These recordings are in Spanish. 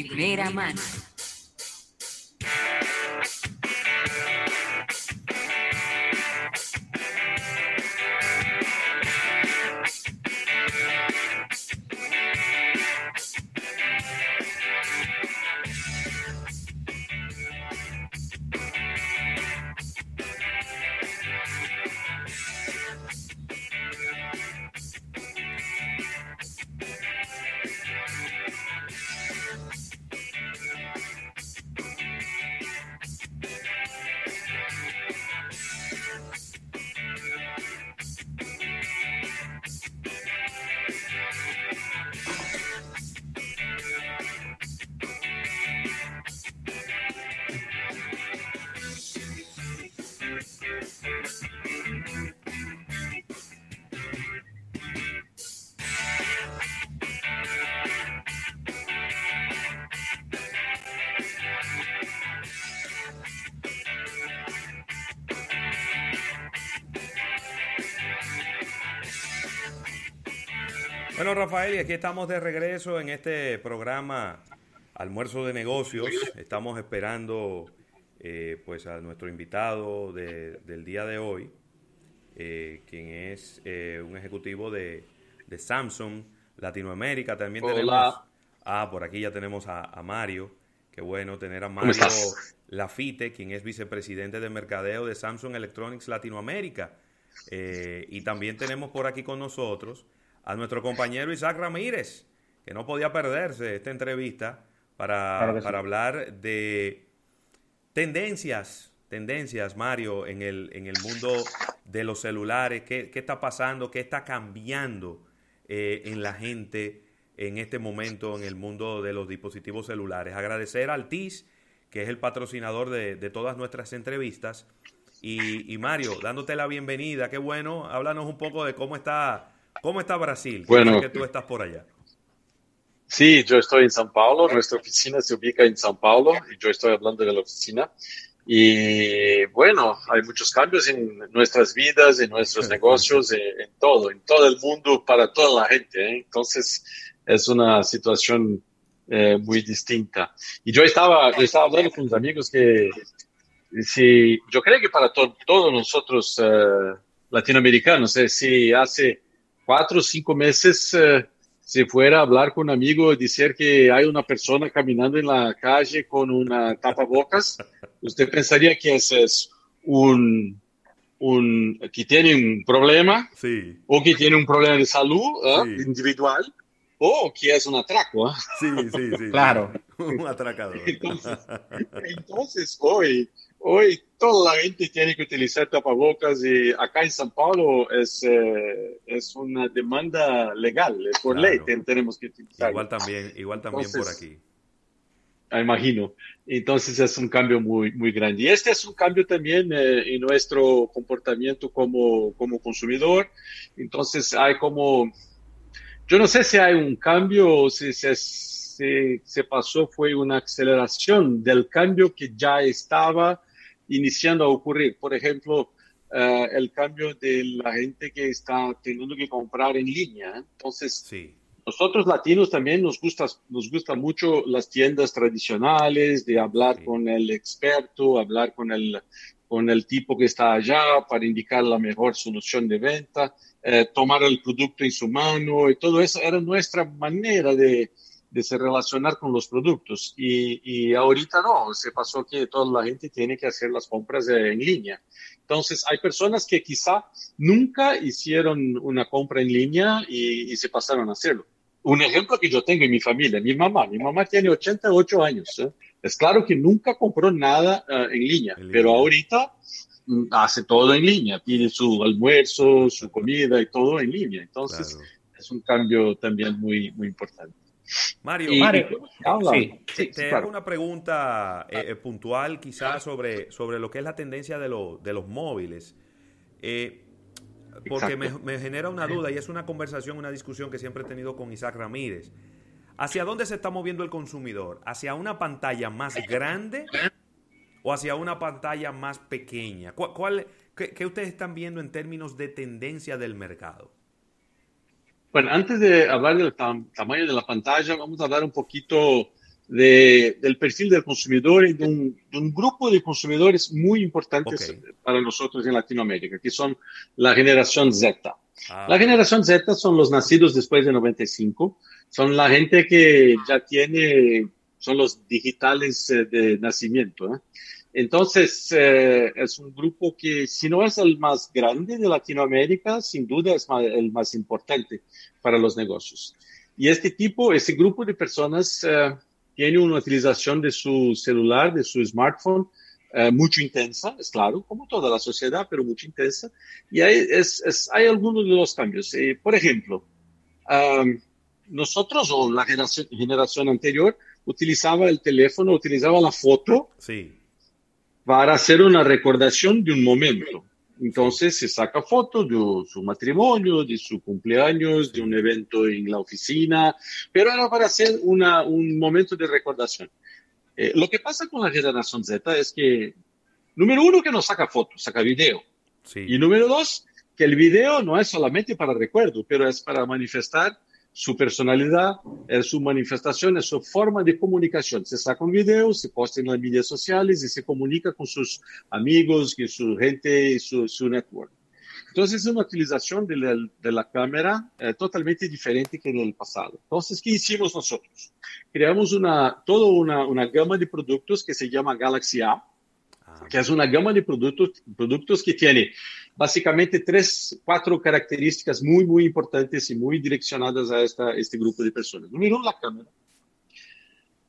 primera mano. Bueno, Rafael, y aquí estamos de regreso en este programa Almuerzo de Negocios. Estamos esperando eh, pues a nuestro invitado del día de hoy, eh, quien es eh, un ejecutivo de, Samsung Latinoamérica. También tenemos... Ah, por aquí ya tenemos a, Mario. Qué bueno tener a Mario Lafite, quien es vicepresidente de mercadeo de Samsung Electronics Latinoamérica. y también tenemos por aquí con nosotros a nuestro compañero Isaac Ramírez, que no podía perderse esta entrevista para, para hablar de tendencias, tendencias, Mario, en el, en el mundo de los celulares, qué, qué está pasando, qué está cambiando eh, en la gente en este momento en el mundo de los dispositivos celulares. Agradecer al TIS, que es el patrocinador de, de todas nuestras entrevistas. Y, y, Mario, dándote la bienvenida, qué bueno, háblanos un poco de cómo está ¿Cómo está Brasil? Bueno, que tú estás por allá. Sí, yo estoy en São Paulo, nuestra oficina se ubica en São Paulo y yo estoy hablando de la oficina. Y bueno, hay muchos cambios en nuestras vidas, en nuestros negocios, en, todo, en todo el mundo, para toda la gente. ¿eh? Entonces, es una situación eh, muy distinta. Y yo estaba, estaba hablando con unos amigos que si, yo creo que para todos nosotros uh, latinoamericanos, si hace cuatro o cinco meses eh, se fuera a hablar con un amigo y decir que hay una persona caminando en la calle con una tapabocas, usted pensaría que ese es un, un que tiene un problema sí. o que tiene un problema de salud ¿eh? individual o que es un atraco. ¿eh? Sí, sí, sí. claro. un atracador. Entonces, entonces hoy Hoy toda la gente tiene que utilizar tapabocas y acá en San Paulo es, eh, es una demanda legal, por ley tenemos que utilizar. Igual también, igual también por aquí. Imagino. Entonces es un cambio muy, muy grande. Y este es un cambio también eh, en nuestro comportamiento como, como consumidor. Entonces hay como, yo no sé si hay un cambio o si se, se, se pasó, fue una aceleración del cambio que ya estaba iniciando a ocurrir. Por ejemplo, uh, el cambio de la gente que está teniendo que comprar en línea. Entonces, sí. nosotros latinos también nos gusta, nos gusta mucho las tiendas tradicionales, de hablar sí. con el experto, hablar con el, con el tipo que está allá para indicar la mejor solución de venta, eh, tomar el producto en su mano y todo eso era nuestra manera de, de se relacionar con los productos. Y, y, ahorita no, se pasó que toda la gente tiene que hacer las compras en línea. Entonces, hay personas que quizá nunca hicieron una compra en línea y, y, se pasaron a hacerlo. Un ejemplo que yo tengo en mi familia, mi mamá, mi mamá tiene 88 años. ¿eh? Es claro que nunca compró nada uh, en, línea, en línea, pero ahorita mm, hace todo en línea, pide su almuerzo, su comida y todo en línea. Entonces, claro. es un cambio también muy, muy importante. Mario, y, Mario sí, sí, te claro. hago una pregunta eh, puntual quizás sobre, sobre lo que es la tendencia de, lo, de los móviles. Eh, porque me, me, genera una duda y es una conversación, una discusión que siempre he tenido con Isaac Ramírez. ¿Hacia dónde se está moviendo el consumidor? ¿Hacia una pantalla más grande o hacia una pantalla más pequeña? ¿Cuál, cuál qué, qué ustedes están viendo en términos de tendencia del mercado? Bueno, antes de hablar del tam tamaño de la pantalla, vamos a hablar un poquito del perfil del consumidor y de un, grupo de consumidores muy importantes para nosotros en Latinoamérica, que son la generación Z. Ah. La generación Z son los nacidos después de 95, son la gente que ya tiene, son los digitales eh, de nacimiento. ¿eh? Entonces, eh, es un grupo que, si no es el más grande de Latinoamérica, sin duda es el más importante para los negocios. Y este tipo, ese grupo de personas tiene una utilización de su celular, de su smartphone, eh, mucho intensa, es claro, como toda la sociedad, pero mucho intensa. Y hay, es, hay algunos de los cambios. Eh, por ejemplo, nosotros o la generación, generación, anterior utilizaba el teléfono, utilizaba la foto sí. Para hacer una recordación de un momento. Entonces se saca fotos de su matrimonio, de su cumpleaños, de un evento en la oficina, pero era para hacer una, un momento de recordación. Eh, lo que pasa con la generación Z es que, número uno, que no saca fotos, saca video. Y número dos, que el video no es solamente para recuerdo, pero es para manifestar su personalidad, es su manifestación, es su forma de comunicación. Se saca un video, se posta en las redes sociales y se comunica con sus amigos, con su gente, su, su network. Entonces es una utilización de la, de la cámara eh, totalmente diferente que en el pasado. Entonces, ¿qué hicimos nosotros? Creamos una, toda una, una gama de productos que se llama Galaxy A, ah. Que es una gama de productos, productos que tiene básicamente tres, cuatro características muy, muy importantes y muy direccionadas a esta, este grupo de personas. Número uno, la cámara.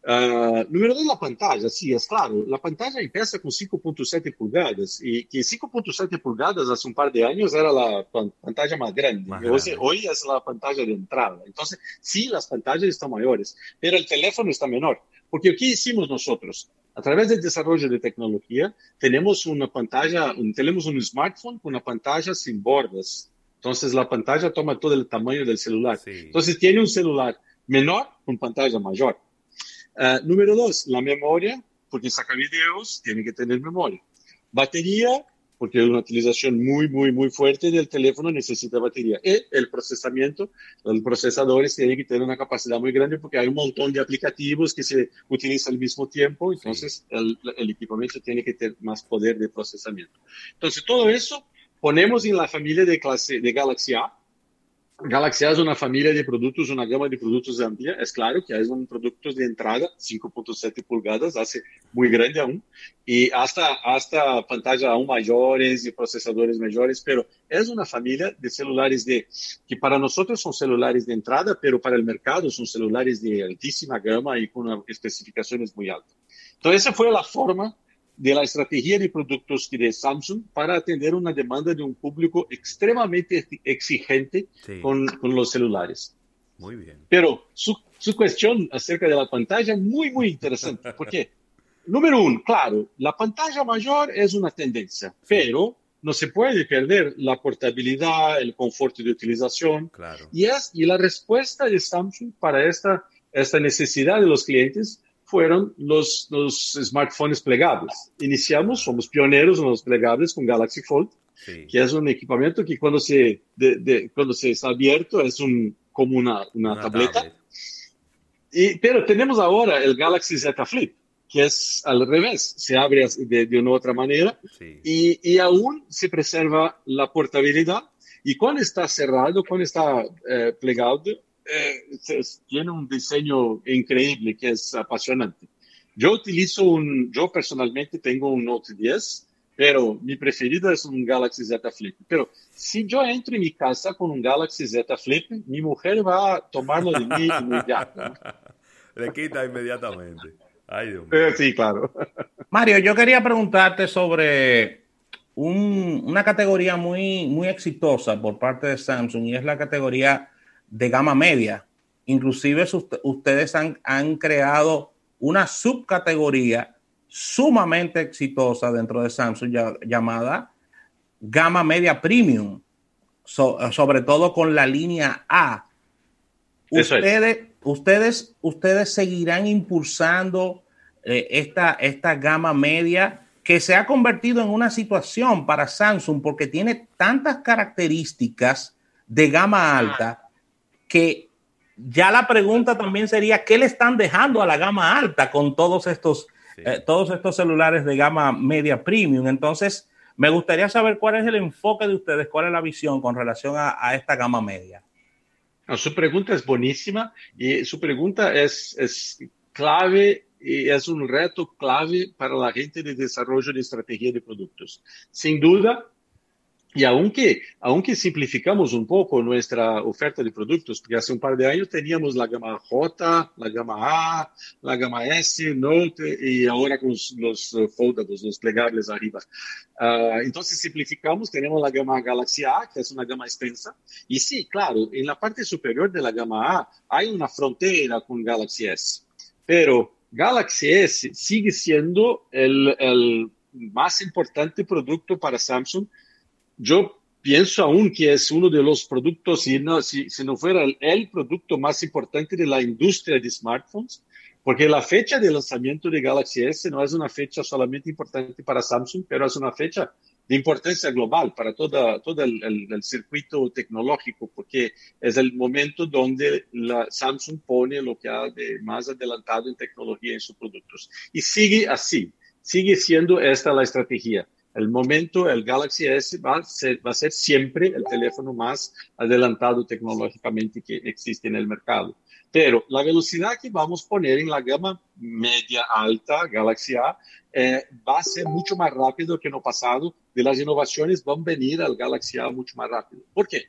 Uh, número dos, la pantalla. Sí, es claro, la pantalla empieza con 5.7 pulgadas y que 5.7 pulgadas hace un par de años era la pantalla más grande. Más grande. Hoy, hoy, es la pantalla de entrada. Entonces, sí, las pantallas están mayores, pero el teléfono está menor. Porque ¿qué hicimos nosotros? A través del desarrollo de tecnología, tenemos una pantalla, tenemos un smartphone con una pantalla sin bordas. Entonces, la pantalla toma todo el tamaño del celular. Entonces, tiene un celular menor con pantalla mayor. Uh, número dos, la memoria, porque saca videos, tiene que tener memoria. Batería, porque una utilización muy, muy, muy fuerte del teléfono necesita batería. Y el procesamiento, los procesadores tienen que tener una capacidad muy grande porque hay un montón de aplicativos que se utilizan al mismo tiempo, entonces el, el, equipamiento tiene que tener más poder de procesamiento. Entonces, todo eso ponemos en la familia de clase de Galaxy A, Galaxy es una familia de productos, una gama de productos amplia. Es claro que hay un productos de entrada, 5.7 pulgadas, hace muy grande aún, y hasta, hasta pantalla aún mayores y procesadores mayores, pero es una familia de celulares de, que para nosotros son celulares de entrada, pero para el mercado son celulares de altísima gama y con especificaciones muy altas. Entonces, esa fue la forma de la estrategia de productos de Samsung para atender una demanda de un público extremadamente exigente con, con, los celulares. Muy bien. Pero su, su, cuestión acerca de la pantalla, muy, muy interesante, porque, número uno, claro, la pantalla mayor es una tendencia, pero no se puede perder la portabilidad, el confort de utilización. Claro. Y, es, y la respuesta de Samsung para esta, esta necesidad de los clientes fueron los, los smartphones plegables. Iniciamos, somos pioneros en los plegables con Galaxy Fold, que es un equipamiento que cuando se, de, cuando se está abierto es un, como una, una, tableta. Y, pero tenemos ahora el Galaxy Z Flip, que es al revés, se abre de, de una otra manera y, y, aún se preserva la portabilidad. Y cuando está cerrado, cuando está eh, plegado, eh, tiene un diseño increíble que es apasionante. Yo utilizo un, yo personalmente tengo un Note 10, pero mi preferido es un Galaxy Z Flip. Pero si yo entro en mi casa con un Galaxy Z Flip, mi mujer va a tomarlo de mí inmediato. Le quita inmediatamente. Ay, Dios mío. Sí, claro. Mario, yo quería preguntarte sobre un, una categoría muy, muy exitosa por parte de Samsung y es la categoría de gama media. Inclusive ustedes han, han creado una subcategoría sumamente exitosa dentro de Samsung llamada gama media premium, sobre todo con la línea A. Ustedes, ustedes, ustedes seguirán impulsando eh, esta, esta gama media que se ha convertido en una situación para Samsung porque tiene tantas características de gama alta que ya la pregunta también sería, ¿qué le están dejando a la gama alta con todos estos, eh, todos estos celulares de gama media premium? Entonces, me gustaría saber cuál es el enfoque de ustedes, cuál es la visión con relación a, esta gama media. su pregunta es buenísima y su pregunta es, es clave y es un reto clave para la gente de desarrollo de estrategia de productos. Sin duda, y aunque, aunque simplificamos un poco nuestra oferta de productos, porque hace un par de años teníamos la gama J, la gama A, la gama S, Note y ahora con los, foldables, los plegables arriba. Uh, entonces simplificamos, tenemos la gama Galaxy A, que es una gama extensa. Y sí, claro, en la parte superior de la gama A hay una frontera con Galaxy S, pero Galaxy S sigue siendo el, el más importante producto para Samsung yo pienso aún que es uno de los productos, si no, si, si no fuera el, el, producto más importante de la industria de smartphones, porque la fecha de lanzamiento de Galaxy S no es una fecha solamente importante para Samsung, pero es una fecha de importancia global para toda, todo el, el, el circuito tecnológico, porque es el momento donde la Samsung pone lo que ha de más adelantado en tecnología en sus productos. Y sigue así, sigue siendo esta la estrategia el momento, el Galaxy S va a, ser, va a ser siempre el teléfono más adelantado tecnológicamente que existe en el mercado. Pero la velocidad que vamos a poner en la gama media alta, Galaxy A, eh, va a ser mucho más rápido que en el pasado. De las innovaciones van a venir al Galaxy A mucho más rápido. ¿Por qué?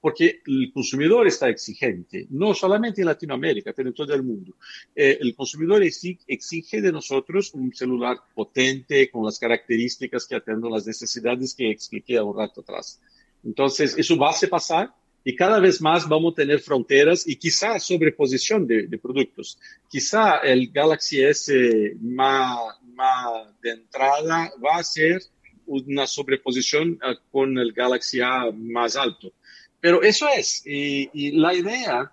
Porque el consumidor está exigente, no solamente en Latinoamérica, pero en todo el mundo. Eh, el consumidor exige de nosotros un celular potente, con las características que atienden las necesidades que expliqué un rato atrás. Entonces, eso va a pasar y cada vez más vamos a tener fronteras y quizá sobreposición de, productos. Quizá el Galaxy S más, más, de entrada va a ser una sobreposición ah, con el Galaxy A más alto. Pero eso es, y, y la idea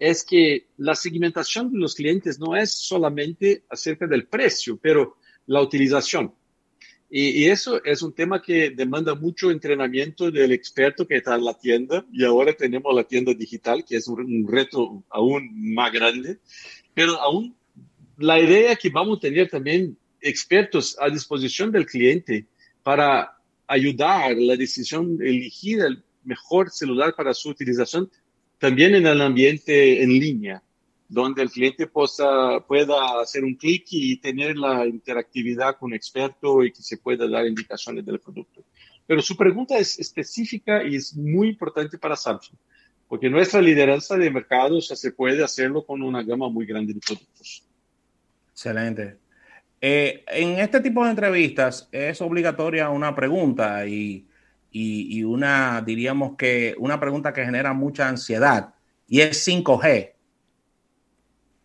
es que la segmentación de los clientes no es solamente acerca del precio, pero la utilización. Y, eso es un tema que demanda mucho entrenamiento del experto que está en la tienda y ahora tenemos la tienda digital, que es un, reto aún más grande, pero aún la idea es que vamos a tener también expertos a disposición del cliente para ayudar la decisión de elegir el mejor celular para su utilización también en el ambiente en línea donde el cliente pueda hacer un clic y tener la interactividad con un experto y que se pueda dar indicaciones del producto. Pero su pregunta es específica y es muy importante para Samsung, porque nuestra lideranza de mercado se puede hacerlo con una gama muy grande de productos. Excelente. Eh, en este tipo de entrevistas es obligatoria una pregunta y, una, diríamos que una pregunta que genera mucha ansiedad y es 5G.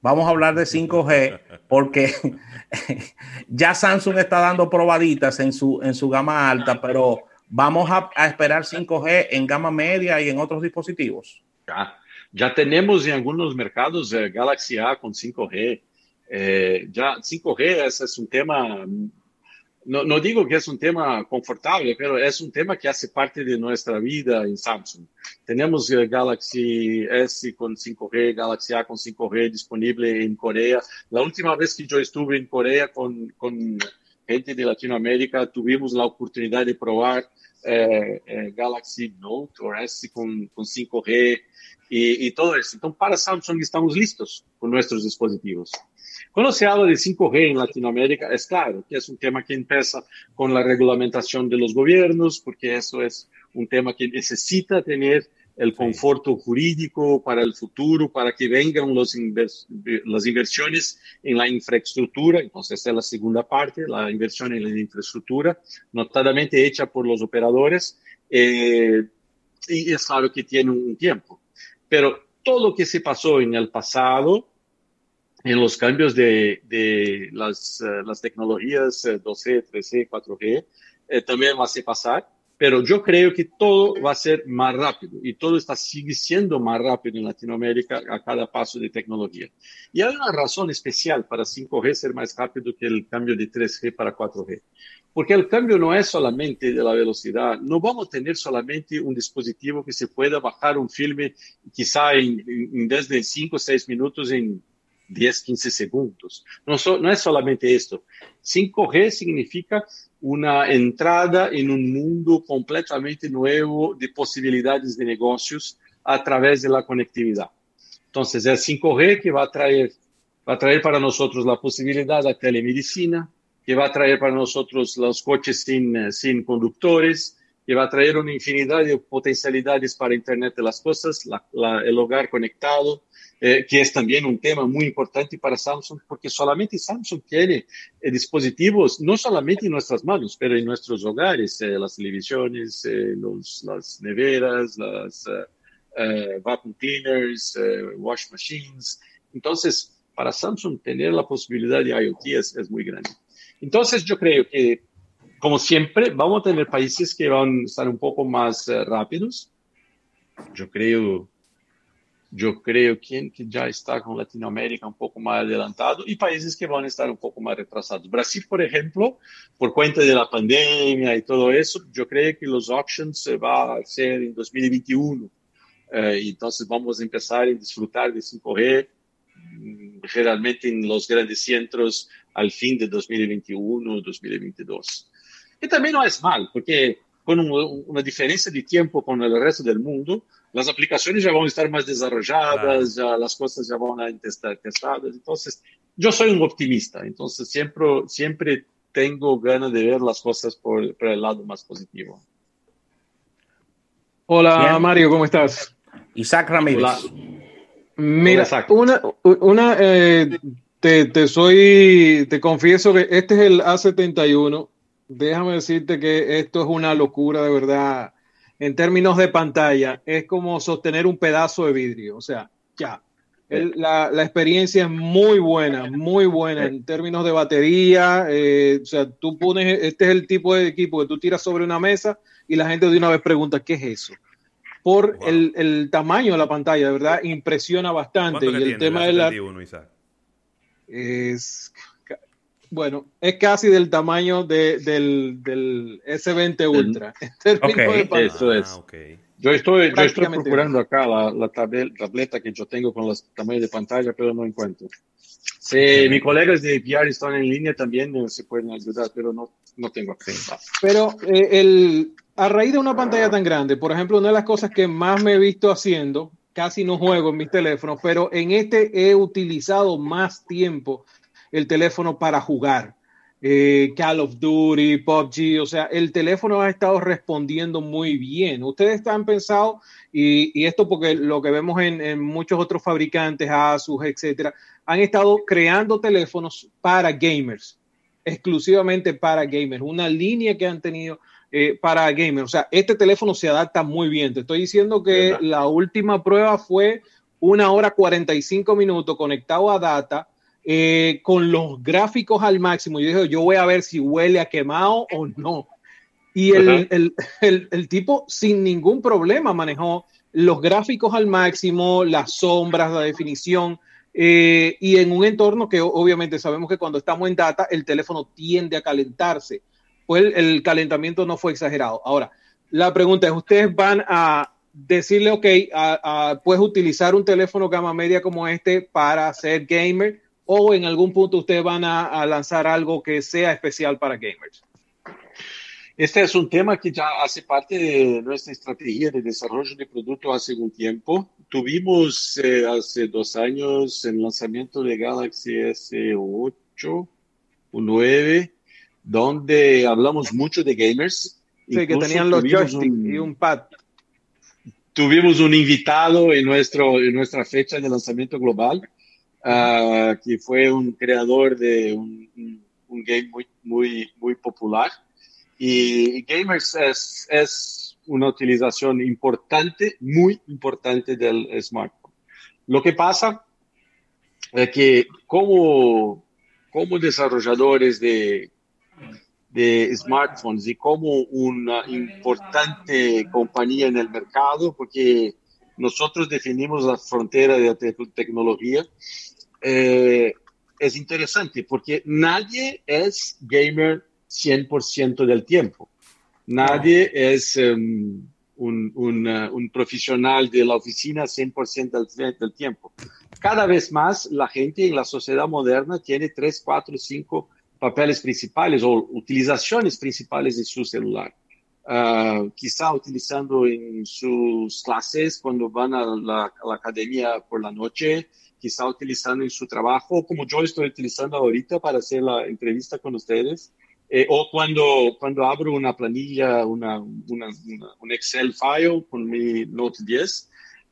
Vamos a hablar de 5G porque ya Samsung está dando probaditas en su, en su gama alta, pero vamos a, esperar 5G en gama media y en otros dispositivos. Ya, ya tenemos en algunos mercados eh, Galaxy A con 5G. Eh, ya 5G ese es un tema no, no, digo que es un tema confortable, pero es un tema que hace parte de nuestra vida en Samsung. Tenemos el Galaxy S con 5G, Galaxy A con 5G disponible en Corea. La última vez que yo estuve en Corea con, con gente de Latinoamérica, tuvimos la oportunidad de probar eh, eh, Galaxy Note o S con, con 5G y, y todo eso. Entonces, para Samsung estamos listos con nuestros dispositivos. Cuando se habla de 5G en Latinoamérica, es claro que es un tema que empieza con la regulamentación de los gobiernos, porque eso es un tema que necesita tener el conforto jurídico para el futuro, para que vengan los las inversiones en la infraestructura. Entonces, esta es la segunda parte, la inversión en la infraestructura, notadamente hecha por los operadores. Eh, y es claro que tiene un tiempo. Pero todo lo que se pasó en el pasado en los cambios de, de las, las, tecnologías 2G, 3G, 4G, eh, también va a pasar, pero yo creo que todo va a ser más rápido y todo está sigue siendo más rápido en Latinoamérica a cada paso de tecnología. Y hay una razón especial para 5G ser más rápido que el cambio de 3G para 4G. porque el cambio no es solamente de la velocidad. No vamos a tener solamente un dispositivo que se pueda bajar un filme quizá en, en, desde 5 o 6 minutos en 10, 15 segundos. No, so, no es solamente esto. 5G significa una entrada en un mundo completamente nuevo de posibilidades de negocios a través de la conectividad. Entonces, es 5G que va a traer, va a para nosotros la posibilidad de telemedicina, que va a traer para nosotros los coches sin, sin conductores, que va a traer una infinidad de potencialidades para Internet de las Cosas, la, la, el hogar conectado, eh, que es también un tema muy importante para Samsung, porque solamente Samsung tiene eh, dispositivos, no solamente en nuestras manos, pero en nuestros hogares, eh, las televisiones, eh, los, las neveras, las uh, vacuum cleaners, wash machines. Entonces, para Samsung tener la posibilidad de IoT es, es muy grande. Entonces, yo creo que, como siempre, vamos a tener países que van a estar un poco más rápidos. Yo creo, yo creo que, que está con Latinoamérica un poco más adelantado y países que a estar un poco más retrasados. Brasil, por ejemplo, por cuenta de la pandemia y todo eso, yo creo que los auctions se va a hacer en 2021. Uh, entonces vamos a empezar a disfrutar de 5G generalmente en los grandes centros al fin de 2021, 2022. Y también no es mal, porque con un, una diferencia de tiempo con el resto del mundo, las aplicaciones ya van a estar más desarrolladas, claro. ya las cosas ya van a estar testadas. Entonces, yo soy un optimista, entonces siempre, siempre tengo ganas de ver las cosas por, por el lado más positivo. Hola Bien. Mario, ¿cómo estás? Isaac Ramírez. Hola. Mira, una, una eh, te, te, soy, te confieso que este es el A71. Déjame decirte que esto es una locura de verdad. En términos de pantalla, es como sostener un pedazo de vidrio. O sea, ya. El, la, la, experiencia es muy buena, muy buena en términos de batería. Eh, o sea, tú pones, este es el tipo de equipo que tú tiras sobre una mesa y la gente de una vez pregunta, ¿qué es eso? por wow. el, el, tamaño de la pantalla, de verdad impresiona bastante. Y el tema de la. Es. Bueno, es casi del tamaño de, del, del, S20 Ultra. Okay, eso es. Ah, okay. Yo estoy, yo estoy procurando acá la, la tabel, tableta que yo tengo con los tamaños de pantalla, pero no encuentro. Si mis colegas de VR están en línea, también se pueden ayudar, pero no, no tengo acceso. Pero eh, el, a raíz de una pantalla tan grande, por ejemplo, una de las cosas que más me he visto haciendo, casi no juego en mis teléfonos, pero en este he utilizado más tiempo el teléfono para jugar. Eh, Call of Duty, PUBG, o sea, el teléfono ha estado respondiendo muy bien. Ustedes han pensado, y, y esto porque lo que vemos en, en, muchos otros fabricantes, Asus, etcétera, han estado creando teléfonos para gamers, exclusivamente para gamers, una línea que han tenido eh, para gamers. O sea, este teléfono se adapta muy bien. Te estoy diciendo que ¿verdad? la última prueba fue una hora 45 minutos conectado a data. Eh, con los gráficos al máximo, yo dije, yo voy a ver si huele a quemado o no. Y el, el, el, el, tipo sin ningún problema manejó los gráficos al máximo, las sombras, la definición, eh, y en un entorno que obviamente sabemos que cuando estamos en data, el teléfono tiende a calentarse pues el, el, calentamiento no fue exagerado. Ahora, la pregunta es, ¿ustedes van a decirle, ok, a, a, puedes utilizar un teléfono gama media como este para ser gamer o en algún punto ustedes van a, a lanzar algo que sea especial para gamers? Este es un tema que ya hace parte de nuestra estrategia de desarrollo de producto hace un tiempo. Tuvimos eh, hace dos años el lanzamiento de Galaxy S8 o 9 donde hablamos mucho de gamers. Sí, que tenían los joysticks y un pad. Tuvimos un invitado en, nuestro, en nuestra fecha de lanzamiento global, uh, que fue un creador de un, un, game muy, muy, muy popular. Y, y gamers es, es una utilización importante, muy importante del smartphone. Lo que pasa es que como, como desarrolladores de de smartphones y como una importante compañía en el mercado, porque nosotros definimos la frontera de la te tecnología, eh, es interesante porque nadie es gamer 100% del tiempo. Nadie es um, un, un, uh, un, profesional de la oficina 100% del, del, tiempo. Cada vez más la gente en la sociedad moderna tiene 3, 4, 5 papeles principales o utilizaciones principales de su celular. Uh, quizá utilizando en sus clases cuando van a la, a la, academia por la noche, quizá utilizando en su trabajo, como yo estoy utilizando ahorita para hacer la entrevista con ustedes. Eh, o cuando, cuando abro una planilla, una, una, una, un Excel file con mi Note 10.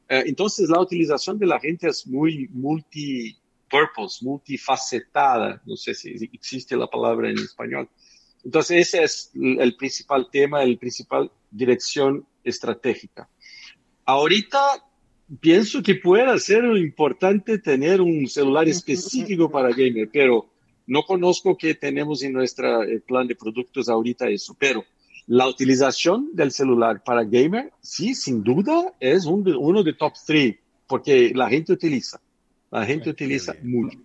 Eh, entonces, la utilización de la gente es muy multi-purpose, multifacetada. No sé si existe la palabra en español. Entonces, ese es el principal tema, el principal dirección estratégica. Ahorita pienso que puede ser importante tener un celular específico para gamer, pero no conozco qué tenemos en nuestro eh, plan de productos ahorita eso, pero la utilización del celular para gamer, sí, sin duda, es un uno de top 3, porque la gente utiliza. La gente utiliza mucho.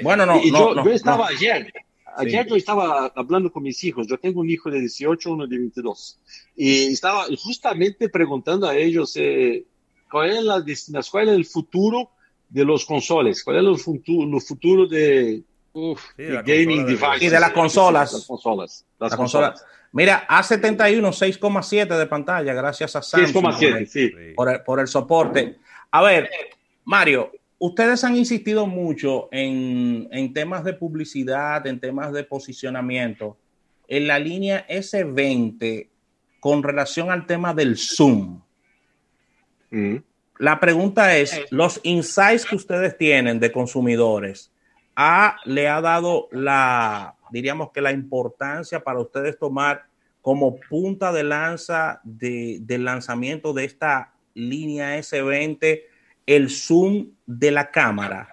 Bueno, no, y no, yo, yo, estaba ayer, ayer sí. yo estaba hablando con mis hijos, yo tengo un hijo de 18, uno de 22, y estaba justamente preguntando a ellos eh, cuál es la cuál es el futuro de los consoles, cuál es el futuro, el futuro de, Uf, sí, de gaming devices. Y de las consolas. Las consolas. Las la consolas. Consola. Mira, A71 6,7 de pantalla, gracias a Samsung 6,7, sí. Por el, por el soporte. A ver, Mario, ustedes han insistido mucho en, en, temas de publicidad, en temas de posicionamiento, en la línea S20 con relación al tema del Zoom. Mm. La pregunta es, los insights que ustedes tienen de consumidores, a, le ha dado la, diríamos que la importancia para ustedes tomar como punta de lanza de, del lanzamiento de esta línea S20 el zoom de la cámara?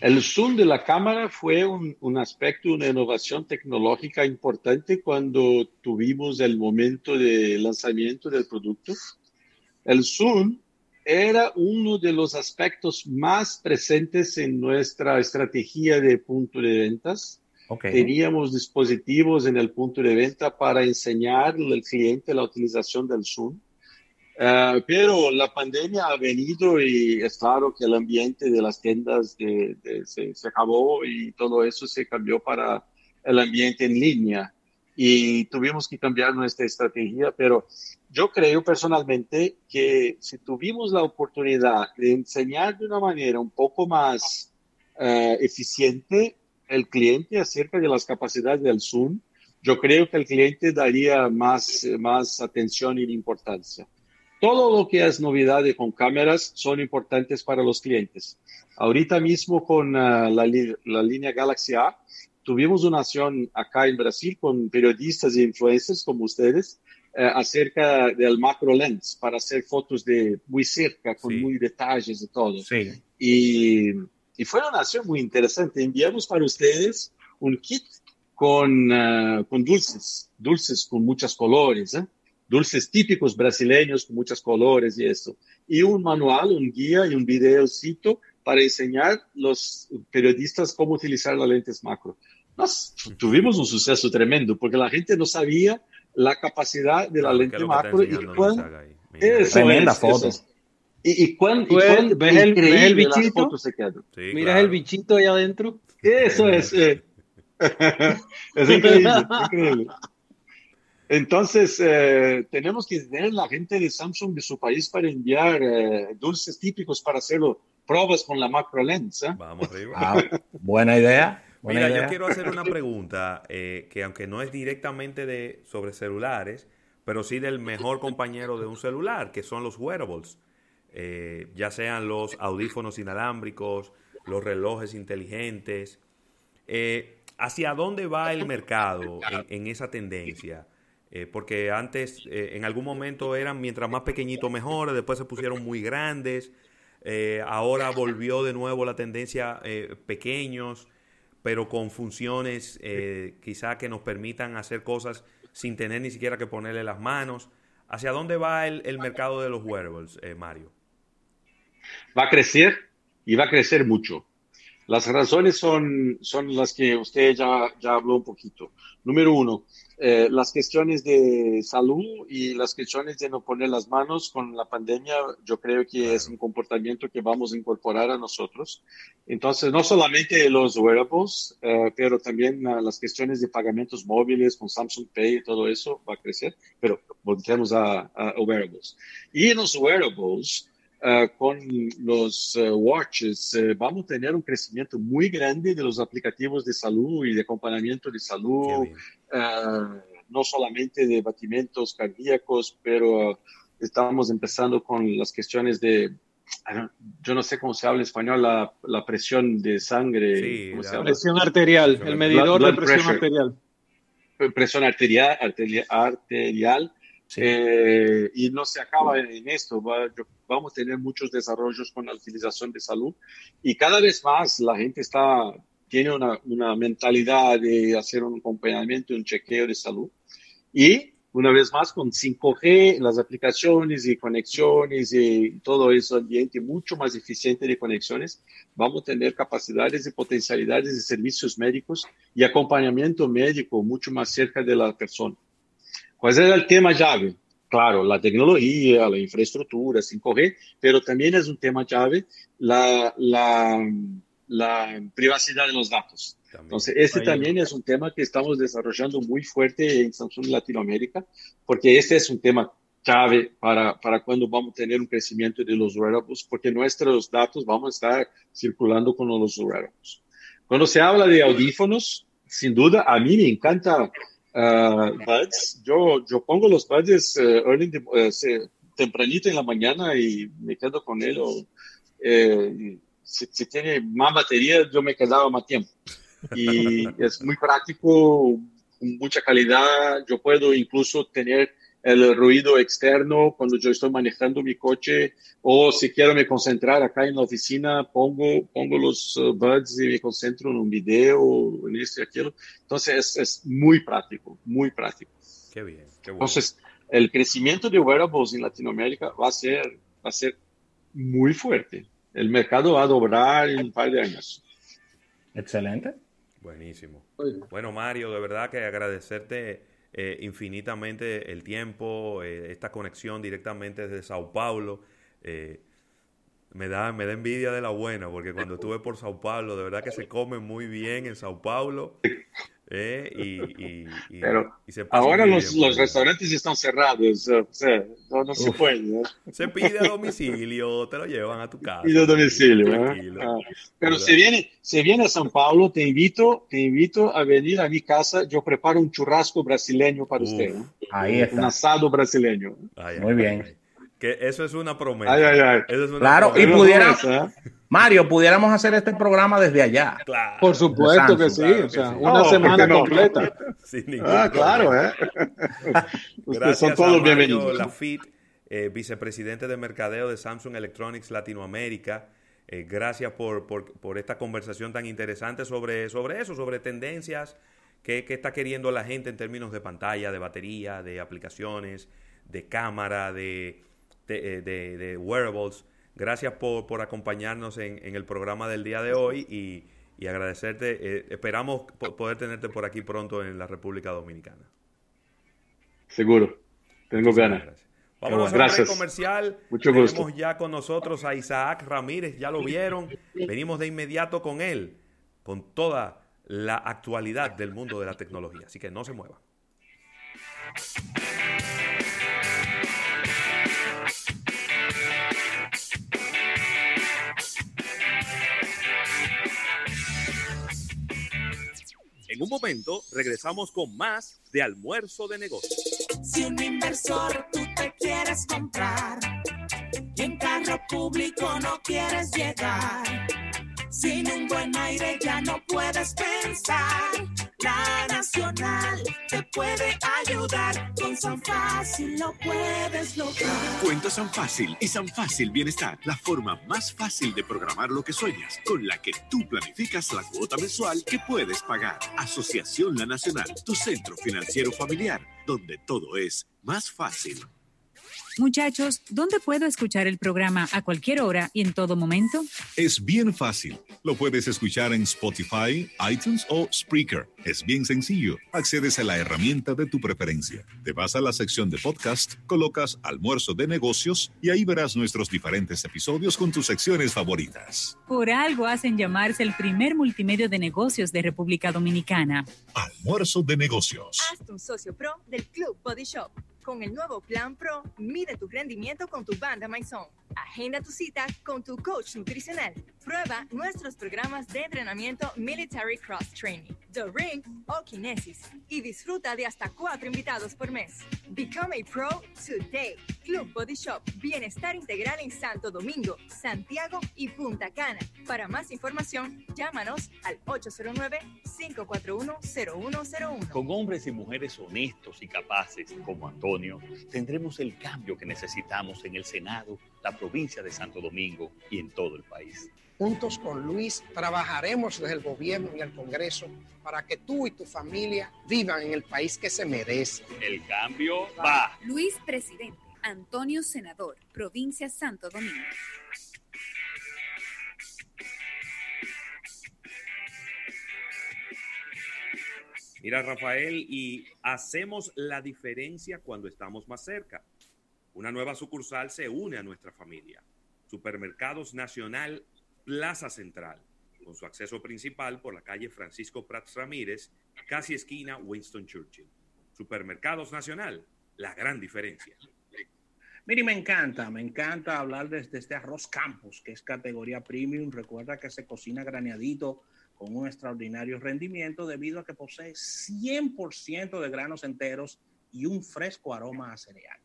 El zoom de la cámara fue un, un, aspecto, una innovación tecnológica importante cuando tuvimos el momento de lanzamiento del producto. El zoom era uno de los aspectos más presentes en nuestra estrategia de punto de ventas. Okay. Teníamos dispositivos en el punto de venta para enseñar al cliente la utilización del Zoom. Uh, pero la pandemia ha venido y es claro que el ambiente de las tiendas de, de, se, se, acabó y todo eso se cambió para el ambiente en línea y tuvimos que cambiar nuestra estrategia, pero yo creo personalmente que si tuvimos la oportunidad de enseñar de una manera un poco más uh, eficiente el cliente acerca de las capacidades del Zoom, yo creo que el cliente daría más, más atención y importancia. Todo lo que es novedad con cámaras son importantes para los clientes. Ahorita mismo con uh, la, la línea Galaxy A, tuvimos una acción acá en Brasil con periodistas e influencers como ustedes eh, acerca del macro lens para hacer fotos de muy cerca, con sí. muy detalles y todo. Sí. Y, y, fue una acción muy interesante. Enviamos para ustedes un kit con, uh, con dulces, dulces con muchos colores, ¿eh? Dulces típicos brasileños con muchos colores y eso. Y un manual, un guía y un videocito para enseñar los periodistas cómo utilizar las lentes macro. Nos tuvimos un suceso tremendo porque la gente no sabía la capacidad de la claro, lente macro y cuán, eso Tremenda es, foto. Eso y, y cuán, y cuán ¿Ves, el, ¿ves el bichito? se quedan. Sí, Miras claro. el bichito ahí adentro. Eso es. Eh. es increíble, increíble. Entonces, eh, tenemos que tener la gente de Samsung de su país para enviar eh, dulces típicos para hacerlo, pruebas con la macro lens. ¿eh? Vamos arriba. Ah, buena idea. Buena Mira, idea. yo quiero hacer una pregunta eh, que aunque no es directamente de sobre celulares, pero sí del mejor compañero de un celular, que son los wearables, eh, ya sean los audífonos inalámbricos, los relojes inteligentes. Eh, ¿Hacia dónde va el mercado en, en esa tendencia? Eh, porque antes, eh, en algún momento eran mientras más pequeñitos mejor, después se pusieron muy grandes, eh, ahora volvió de nuevo la tendencia pequeños, pero con funciones quizá que nos permitan hacer cosas sin tener ni siquiera que ponerle las manos. ¿Hacia dónde va el, el mercado de los wearables, Mario? Va a crecer y va a crecer mucho. Las razones son, son las que usted ya, ya habló un poquito. Número uno, eh, las cuestiones de salud y las cuestiones de no poner las manos con la pandemia, yo creo que es un comportamiento que vamos a incorporar a nosotros. Entonces, no solamente los wearables, eh, pero también uh, las cuestiones de pagamentos móviles con Samsung Pay y todo eso va a crecer, pero volvemos a, a wearables. Y en los wearables, Uh, con los uh, watches, uh, vamos a tener un crecimiento muy grande de los aplicativos de salud y de acompañamiento de salud, no solamente de batimentos cardíacos, pero estamos empezando con las cuestiones de, yo no sé cómo se habla en español, la, la presión de sangre. Sí, la presión arterial, el medidor de presión arterial. Presión arterial, arterial, arterial eh, y no se acaba en esto, vamos a tener muchos desarrollos con la utilización de salud y cada vez más la gente está, tiene una, una mentalidad de hacer un acompañamiento, un chequeo de salud y una vez más con 5G, las aplicaciones y conexiones y todo ese ambiente mucho más eficiente de conexiones, vamos a tener capacidades y potencialidades de servicios médicos y acompañamiento médico mucho más cerca de la persona. ¿Cuál es el tema llave? Claro, la tecnología, la infraestructura, 5G, pero también es un tema llave la, la, la privacidad de los datos. Entonces, este también es un tema que estamos desarrollando muy fuerte en Samsung Latinoamérica, porque este es un tema clave para, para cuando vamos a tener un crecimiento de los wearables, porque nuestros datos vamos a estar circulando con los wearables. Cuando se habla de audífonos, sin duda, a mí me encanta Uh, buds, yo, yo pongo los buds uh, early, uh, tempranito en la mañana y me quedo con él. O, eh, si, si, tiene más batería, yo me quedaba más tiempo. Y es muy práctico, mucha calidad. Yo puedo incluso tener el ruido externo cuando yo estoy manejando mi coche o si quiero me concentrar acá en la oficina, pongo, pongo los uh, buds y me concentro en un video, en esto y aquello. Entonces es, es muy práctico, muy práctico. Qué bien, qué bueno. Entonces, el crecimiento de wearables en Latinoamérica va a ser, va a ser muy fuerte. El mercado va a doblar en un par de años. Excelente. Buenísimo. Bueno, Mario, de verdad que agradecerte eh, infinitamente el tiempo, eh, esta conexión directamente desde Sao Paulo. Eh, me da, me da envidia de la buena, porque cuando estuve por Sao Paulo, de verdad que se come muy bien en Sao Paulo. Eh, y, Pero ahora los, los restaurantes están cerrados, o sea, no, se puede. Se pide a domicilio, te lo llevan a tu casa. Pide a domicilio. Ah. Pero si viene, si viene a San Paulo, te invito, te invito a venir a mi casa. Yo preparo un churrasco brasileño para usted. Ahí está. Un asado brasileño. Muy bien. Que eso es una promesa. claro, y pudiera, Mario, pudiéramos hacer este programa desde allá. Por supuesto que sí, o sea, una semana completa. ah, claro, ¿eh? Gracias son todos a bienvenidos. Lafitte, eh, vicepresidente de mercadeo de Samsung Electronics Latinoamérica. Eh, gracias por, por, por, esta conversación tan interesante sobre, sobre eso, sobre tendencias que, que está queriendo la gente en términos de pantalla, de batería, de aplicaciones, de cámara, de, de, de, de wearables. Gracias por, por acompañarnos en, en, el programa del día de hoy y, y agradecerte. Eh, esperamos poder tenerte por aquí pronto en la República Dominicana. Seguro, tengo ganas. Vamos a un comercial. Mucho Tenemos ya con nosotros a Isaac Ramírez, ya lo vieron. Venimos de inmediato con él, con toda la actualidad del mundo de la tecnología. Así que no se mueva. En un momento regresamos con más de almuerzo de negocios. Si un inversor tú te quieres comprar y en carro público no quieres llegar, sin un buen aire ya no puedes pensar. La Nacional te puede ayudar. Con San Fácil lo puedes lograr. Cuenta San Fácil y San Fácil Bienestar. La forma más fácil de programar lo que sueñas, con la que tú planificas la cuota mensual que puedes pagar. Asociación La Nacional, tu centro financiero familiar, donde todo es más fácil. Muchachos, ¿dónde puedo escuchar el programa a cualquier hora y en todo momento? Es bien fácil. Lo puedes escuchar en Spotify, iTunes o Spreaker. Es bien sencillo. Accedes a la herramienta de tu preferencia. Te vas a la sección de podcast, colocas almuerzo de negocios y ahí verás nuestros diferentes episodios con tus secciones favoritas. Por algo hacen llamarse el primer multimedio de negocios de República Dominicana. Almuerzo de negocios. Hazte un socio pro del Club Body Shop. Con el nuevo Plan Pro, mide tu rendimiento con tu banda Maison. Agenda tu cita con tu coach nutricional. Prueba nuestros programas de entrenamiento Military Cross Training, The Ring o Kinesis y disfruta de hasta cuatro invitados por mes. Become a Pro today. Club Body Shop, Bienestar Integral en Santo Domingo, Santiago y Punta Cana. Para más información, llámanos al 809-541-0101. Con hombres y mujeres honestos y capaces como Antonio, tendremos el cambio que necesitamos en el Senado, la provincia de Santo Domingo y en todo el país. Juntos con Luis trabajaremos desde el gobierno y el Congreso para que tú y tu familia vivan en el país que se merece. El cambio va. Luis Presidente, Antonio Senador, provincia Santo Domingo. Mira, Rafael, y hacemos la diferencia cuando estamos más cerca. Una nueva sucursal se une a nuestra familia. Supermercados Nacional Plaza Central, con su acceso principal por la calle Francisco Prats Ramírez, casi esquina Winston Churchill. Supermercados Nacional, la gran diferencia. Mire, me encanta, me encanta hablar desde este arroz campus, que es categoría premium. Recuerda que se cocina graneadito con un extraordinario rendimiento debido a que posee 100% de granos enteros y un fresco aroma a cereal.